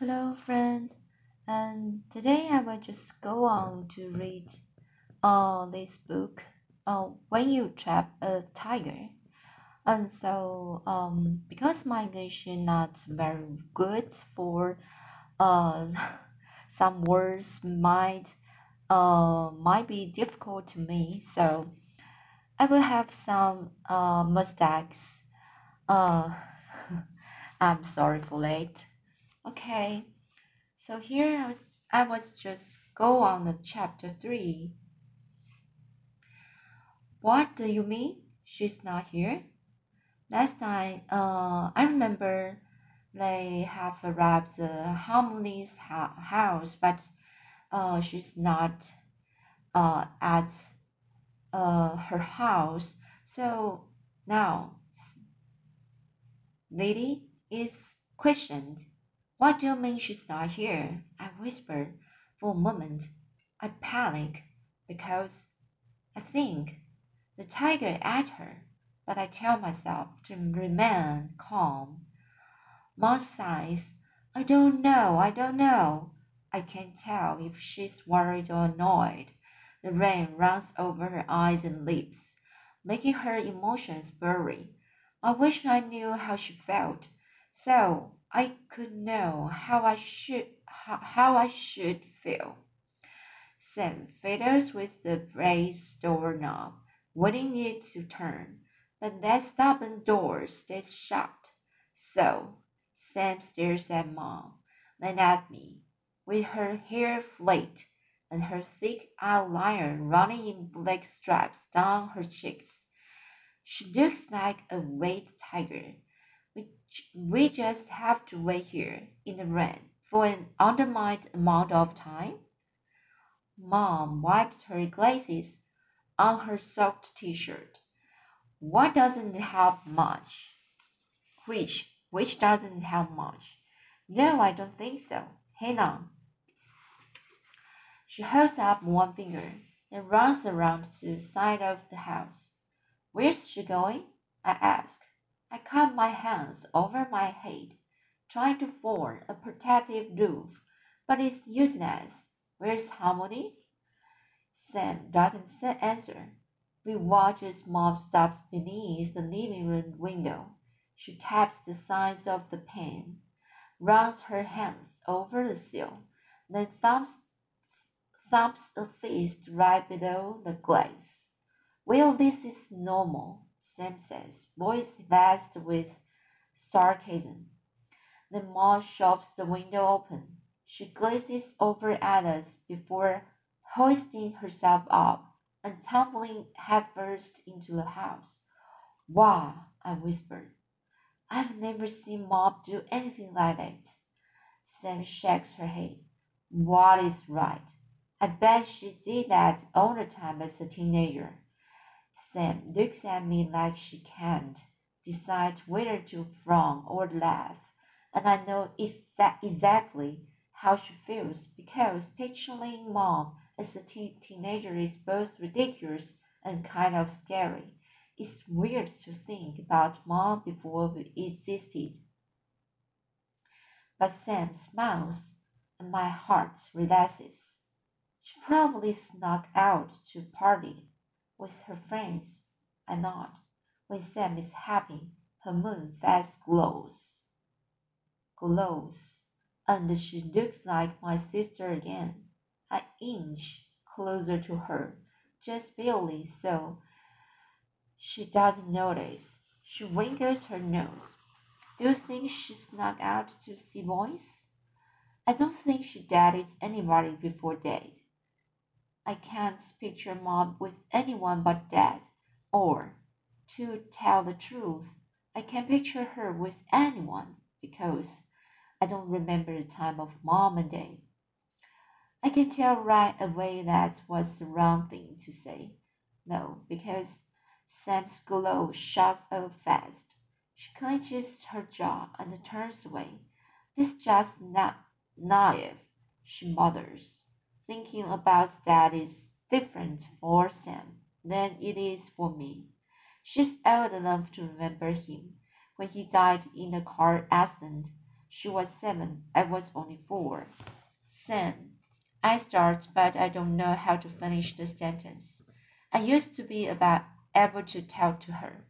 Hello, friend. And today I will just go on to read uh, this book, uh, When You Trap a Tiger. And so, um, because my English is not very good for uh, some words might uh, might be difficult to me, so I will have some uh, mistakes. Uh, I'm sorry for late. Okay, so here I was, I was just go on the chapter three. What do you mean? She's not here. Last night, uh, I remember they have arrived the Halmoni's house, but uh, she's not uh, at uh, her house. So now, lady is questioned. What do you mean she's not here? I whispered. For a moment, I panic because I think the tiger ate her, but I tell myself to remain calm. Mom sighs. I don't know, I don't know. I can't tell if she's worried or annoyed. The rain runs over her eyes and lips, making her emotions blurry. I wish I knew how she felt, so I could know how I should how, how I should feel. Sam fiddles with the brass doorknob, waiting it to turn, but that stubborn door stays shut. So Sam stares at Mom, then at me, with her hair flat and her thick eyeliner running in black stripes down her cheeks. She looks like a white tiger we just have to wait here in the rain for an undetermined amount of time? Mom wipes her glasses on her soaked t-shirt. What doesn't help much? Which, which doesn't help much? No, I don't think so. Hang on. She holds up one finger and runs around to the side of the house. Where's she going? I ask. I cup my hands over my head, trying to form a protective roof, but it's useless. Where's Halmoni? Sam doesn't answer. We watch as Mom stops beneath the living room window. She taps the sides of the pane, runs her hands over the sill, then thumps, thumps a fist right below the glass. Well, this is normal. Sam says, voice last with sarcasm. The mom shoves the window open. She glances over at us before hoisting herself up and tumbling headfirst into the house. Wow, I whispered. I've never seen Mom do anything like that. Sam shakes her head. What is right? I bet she did that all the time as a teenager. Sam looks at me like she can't decide whether to frown or laugh, and I know exa- exactly how she feels because picturing mom as a teen- teenager is both ridiculous and kind of scary. It's weird to think about mom before we existed. But Sam smiles and my heart relaxes. She probably snuck out to party with her friends. I nod. When Sam is happy, her moon face glows. Glows. And she looks like my sister again. I inch closer to her, just barely so she doesn't notice. She winkles her nose. Do you think she snuck out to see boys? I don't think she dated anybody before dad. I can't picture mom with anyone but dad. Or, to tell the truth, I can't picture her with anyone because I don't remember the time of mom and dad. I can tell right away that was the wrong thing to say. No, because Sam's glow shuts up fast. She clenches her jaw and turns away. This just not naive, she mutters thinking about that is different for Sam than it is for me. She's old enough to remember him when he died in a car accident. She was seven. I was only four. Sam. I start, but I don't know how to finish the sentence. I used to be about able to tell to her.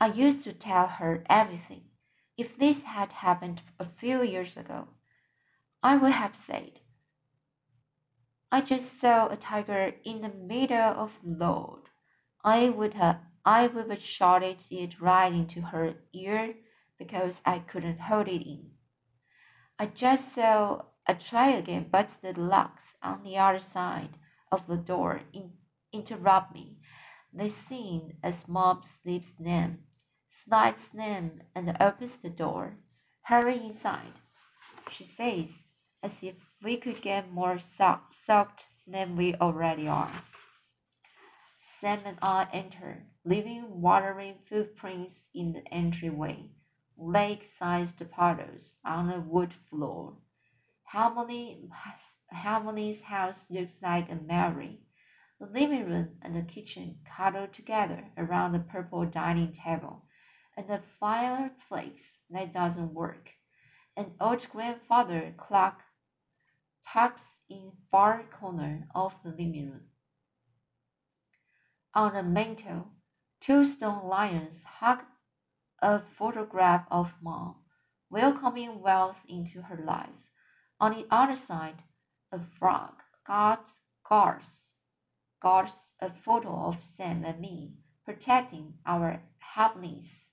I used to tell her everything. If this had happened a few years ago, I would have said, I just saw a tiger in the middle of the road. I would have I would have shouted it right into her ear because I couldn't hold it in. I just saw a try again, but the locks on the other side of the door in, interrupt me. They sing as Mom slips name, slides name, and opens the door. Hurry inside, she says, as if we could get more soaked than we already are. Sam and I enter, leaving watery footprints in the entryway, lake-sized puddles on the wood floor. Halmoni, Halmoni's house looks like a Mary. The living room and the kitchen cuddled together around the purple dining table, and the fireplace that doesn't work. An old grandfather clock tucks in far corner of the living room. On the mantel, two stone lions hug a photograph of mom, welcoming wealth into her life. On the other side, a frog guards, guards, guards a photo of Sam and me, protecting our happiness.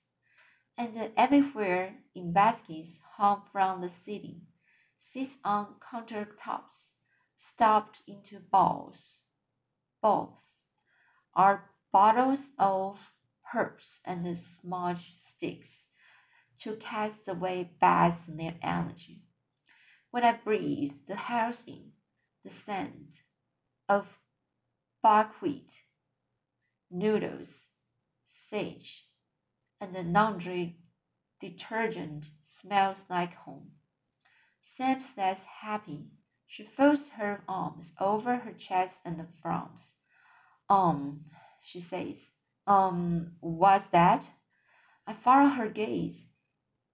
And everywhere in baskets hung from the city sits on countertops, stuffed into balls. Balls are bottles of herbs and smudge sticks to cast away bad their energy. When I breathe the house in, the scent of buckwheat, noodles, sage, and the laundry detergent smells like home. Sam says happy. She folds her arms over her chest and frowns. Um, she says, um, what's that? I follow her gaze.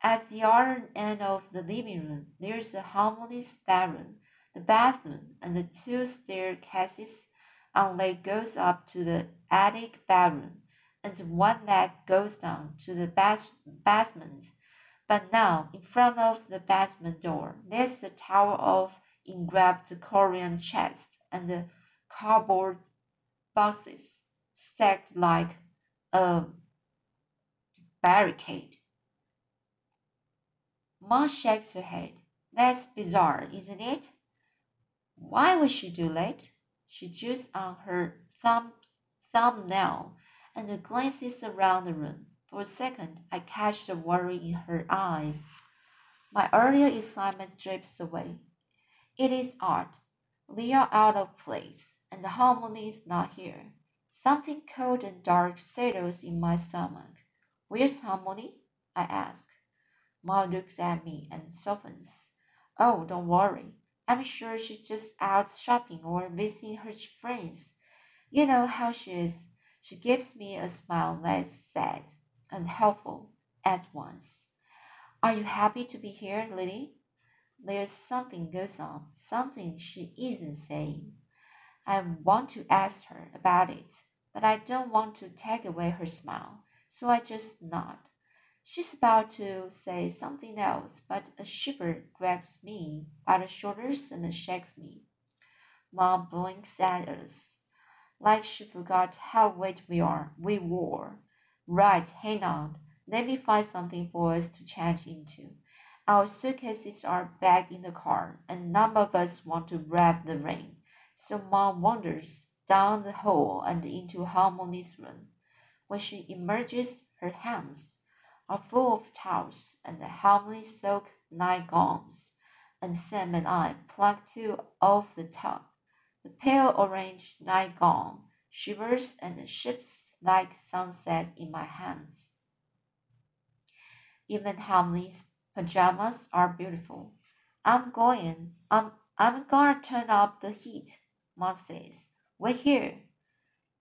At the other end of the living room, there's a harmonious bedroom, the bathroom, and the two staircases on that goes up to the attic bedroom, and one that goes down to the bas- basement. But now, in front of the basement door, there's a tower of engraved Korean chests and cardboard boxes stacked like a barricade. Ma shakes her head. That's bizarre, isn't it? Why would she do that? She chews on her thumb thumbnail and glances around the room. For a second, I catch the worry in her eyes. My earlier excitement drips away. It is odd. They are out of place, and the Halmoni is not here. Something cold and dark settles in my stomach. Where's Halmoni? I ask. Ma looks at me and softens. Oh, don't worry. I'm sure she's just out shopping or visiting her friends. You know how she is. She gives me a smile that's sad and helpful at once. Are you happy to be here, Lily? There's something goes on, something she isn't saying. I want to ask her about it, but I don't want to take away her smile, so I just nod. She's about to say something else, but a shiver grabs me by the shoulders and shakes me. Mom blinks at us, like she forgot how wet we are. We wore. Right, hang on. Let me find something for us to change into. Our suitcases are back in the car, and none of us want to brave the rain. So Mom wanders down the hall and into Halmoni's room. When she emerges, her hands are full of towels and the Halmoni soaked nightgowns, and Sam and I pluck two off the top. The pale orange nightgown shivers and shifts like sunset in my hands. Even Halmoni's pajamas are beautiful. I'm going, I'm, I'm gonna turn up the heat, Mom says. Wait here.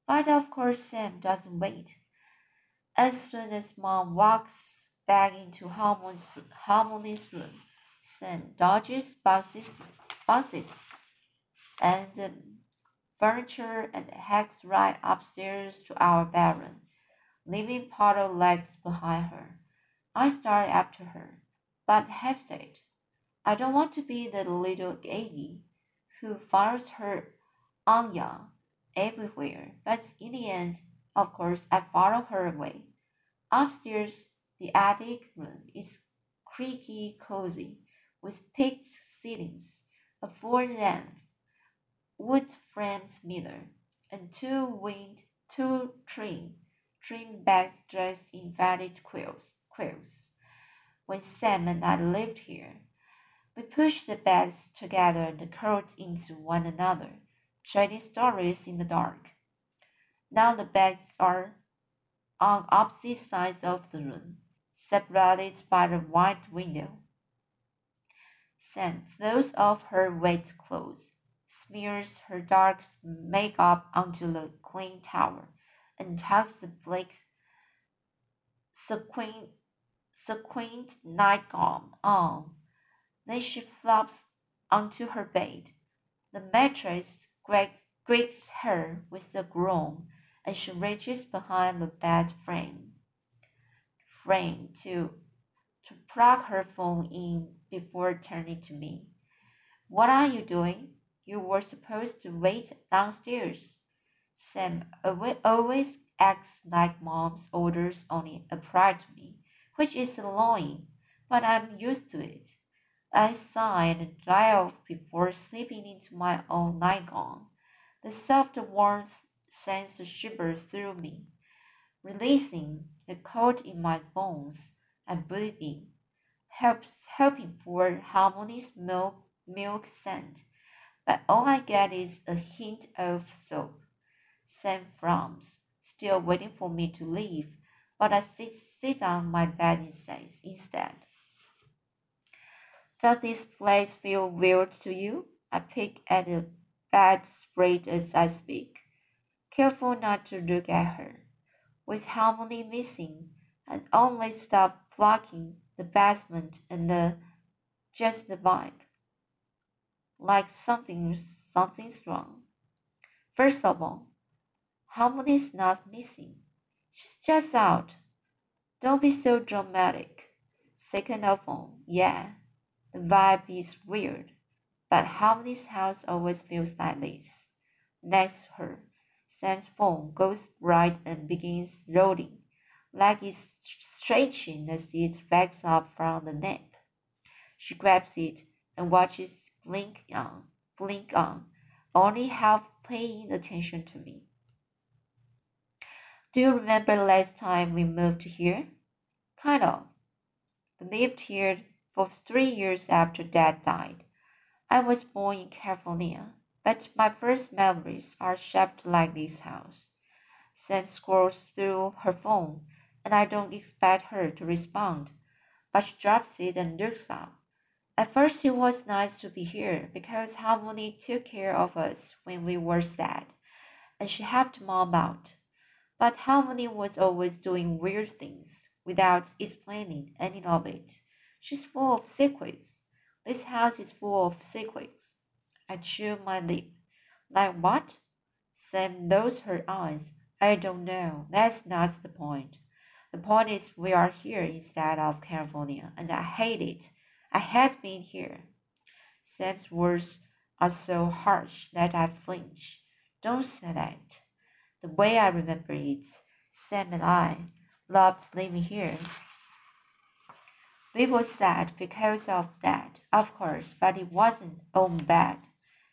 But of course Sam doesn't wait. As soon as Mom walks back into Halmoni's, Halmoni's room. Sam dodges boxes, boxes and furniture and heads right upstairs to our bedroom, leaving puddle legs behind her. I start after her, but hesitate. I don't want to be the little Aggie who follows her Anya everywhere, but in the end, of course, I follow her away. Upstairs, the attic room is creaky cozy, with peaked ceilings, a full-length wood-framed mirror, and two winged, two trim, trim beds dressed in velvet quills. quills. When Sam and I lived here, we pushed the beds together and curled into one another, trading stories in the dark. Now the beds are on opposite sides of the room, separated by a wide window. Sam throws off her wet clothes, smears her dark makeup onto the clean towel, and tucks the black sequin, sequined nightgown on. Then she flops onto her bed. The mattress greets her with a groan, and she reaches behind the bed frame, frame to, to plug her phone in before turning to me. What are you doing? You were supposed to wait downstairs. Sam always acts like mom's orders only apply to me, which is annoying, but I'm used to it. I sigh and dry off before slipping into my own nightgown. The soft warmth sends a shiver through me, releasing the cold in my bones and breathing, helps helping for harmonious milk milk scent. But all I get is a hint of soap. Sam frowns, still waiting for me to leave, but I sit sit on my bed instead. Does this place feel weird to you? I pick at the bedspread as I speak, careful not to look at her. With Halmoni missing, and only stop blocking the basement and the just the vibe. Like something something's wrong. First of all, Halmoni's not missing. She's just out. Don't be so dramatic. Second of all, yeah, the vibe is weird, but Halmoni's house always feels like this. Next her, Sam's phone goes bright and begins rolling, like it's stretching as it wakes up from the nap. She grabs it and watches blink on, blink on, only half paying attention to me. Do you remember last time we moved here? Kind of. Lived here for three years after Dad died. I was born in California, but my first memories are shaped like this house. Sam scrolls through her phone, and I don't expect her to respond, but she drops it and looks up. At first, it was nice to be here because Halmoni took care of us when we were sad, and she helped Mom out. But Halmoni was always doing weird things without explaining any of it. She's full of secrets. This house is full of secrets. I chew my lip. Like what? Sam knows her eyes. I don't know. That's not the point. The point is we are here instead of California, and I hate it. I hate being here. Sam's words are so harsh that I flinch. Don't say that. The way I remember it, Sam and I loved living here. We were sad because of that, of course, but it wasn't all bad.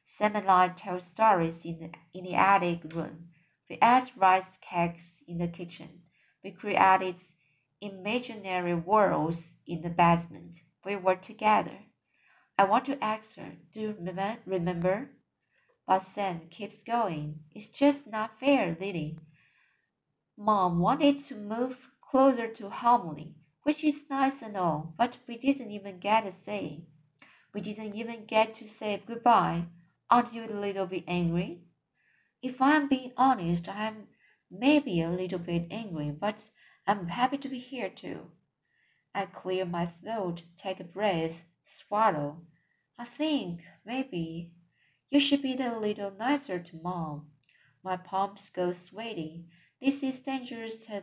Sam and I told stories in the, in the attic room. We ate rice cakes in the kitchen. We created imaginary worlds in the basement. We were together. I want to ask her, do you remember? But Sam keeps going. It's just not fair, Lily. Mom wanted to move closer to Halmoni which is nice and all, but we didn't even get a say. We didn't even get to say goodbye. Aren't you a little bit angry? If I'm being honest, I'm maybe a little bit angry, but I'm happy to be here too. I clear my throat, take a breath, swallow. I think, maybe, you should be a little nicer to Mom. My palms go sweaty. This is dangerous ter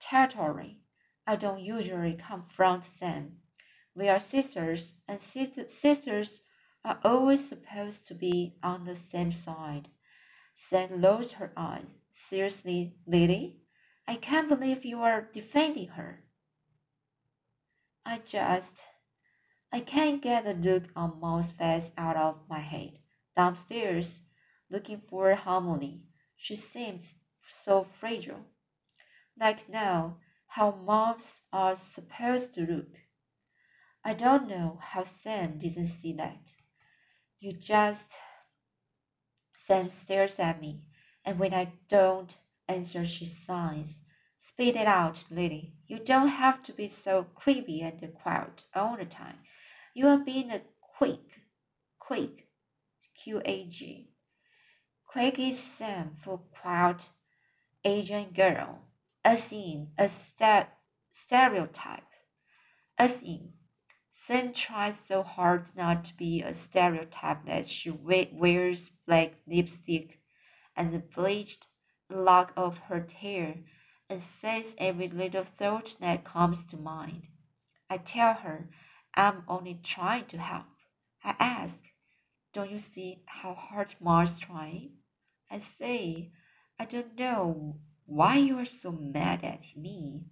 territory. I don't usually confront Sam. We are sisters, and sisters are always supposed to be on the same side. Sam lowers her eyes. Seriously, Lily? I can't believe you are defending her. I just. I can't get the look on Mom's face out of my head. Downstairs, looking for Halmoni, she seemed so fragile. Like now, how moms are supposed to look. I don't know how Sam didn't see that. You just. Sam stares at me, and when I don't answer, she sighs. Spit it out, Lily. You don't have to be so creepy and quiet all the time. You are being a quick, quick, Q A G. Quick is Sam for quiet Asian girl, as in a stereotype. As in, Sam tries so hard not to be a stereotype that she wears black lipstick and bleached lock of her hair and says every little thought that comes to mind. I tell her I'm only trying to help. I ask, Don't you see how hard Mar's trying? I say, I don't know why you are so mad at me.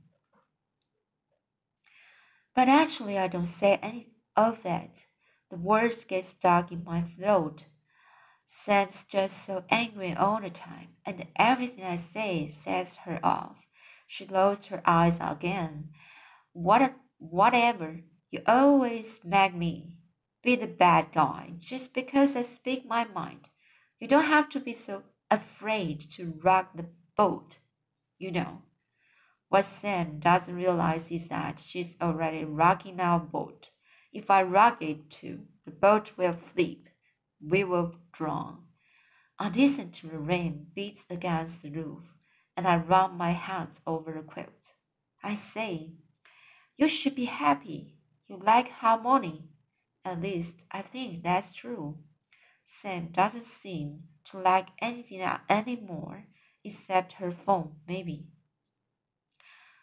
But actually, I don't say any of that. The words get stuck in my throat. Sam's just so angry all the time, and everything I say sets her off. She lowers her eyes again. What, whatever, you always make me be the bad guy just because I speak my mind. You don't have to be so afraid to rock the boat, you know. What Sam doesn't realize is that she's already rocking our boat. If I rock it too, the boat will flip. We will drown. I listen to the rain beat against the roof, and I run my hands over the quilt. I say, You should be happy. You like Halmoni. At least I think that's true. Sam doesn't seem to like anything anymore except her phone, maybe.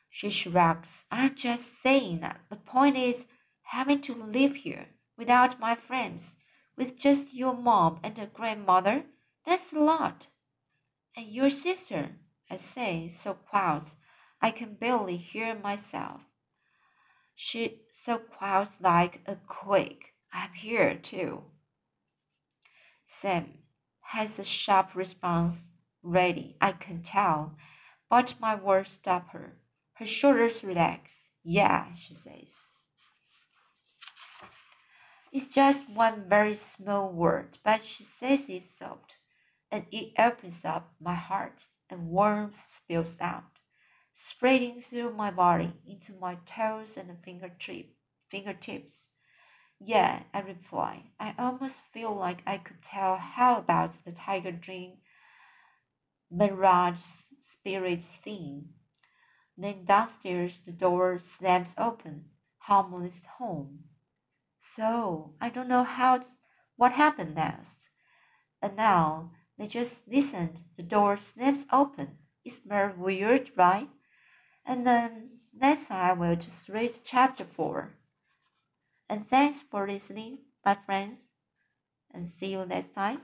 She shrugs. I'm just saying that the point is having to live here without my friends, with just your mom and a grandmother. That's a lot. And your sister, I say, so quiet I can barely hear myself. She so quiet like a quake. I'm here too. Sam has a sharp response ready, I can tell, but my words stop her. Her shoulders relax. Yeah, she says. It's just one very small word, but she says it soft, and it opens up my heart, and warmth spills out, spreading through my body into my toes and fingertip, fingertips. Yeah, I reply. I almost feel like I could tell how about the tiger dream mirage spirit thing. Then downstairs the door slams open. Harmon is home. So I don't know how what happened next. And now they just listened. The door snaps open. It's very weird, right? And then next time I will just read chapter four. And thanks for listening, my friends. And see you next time.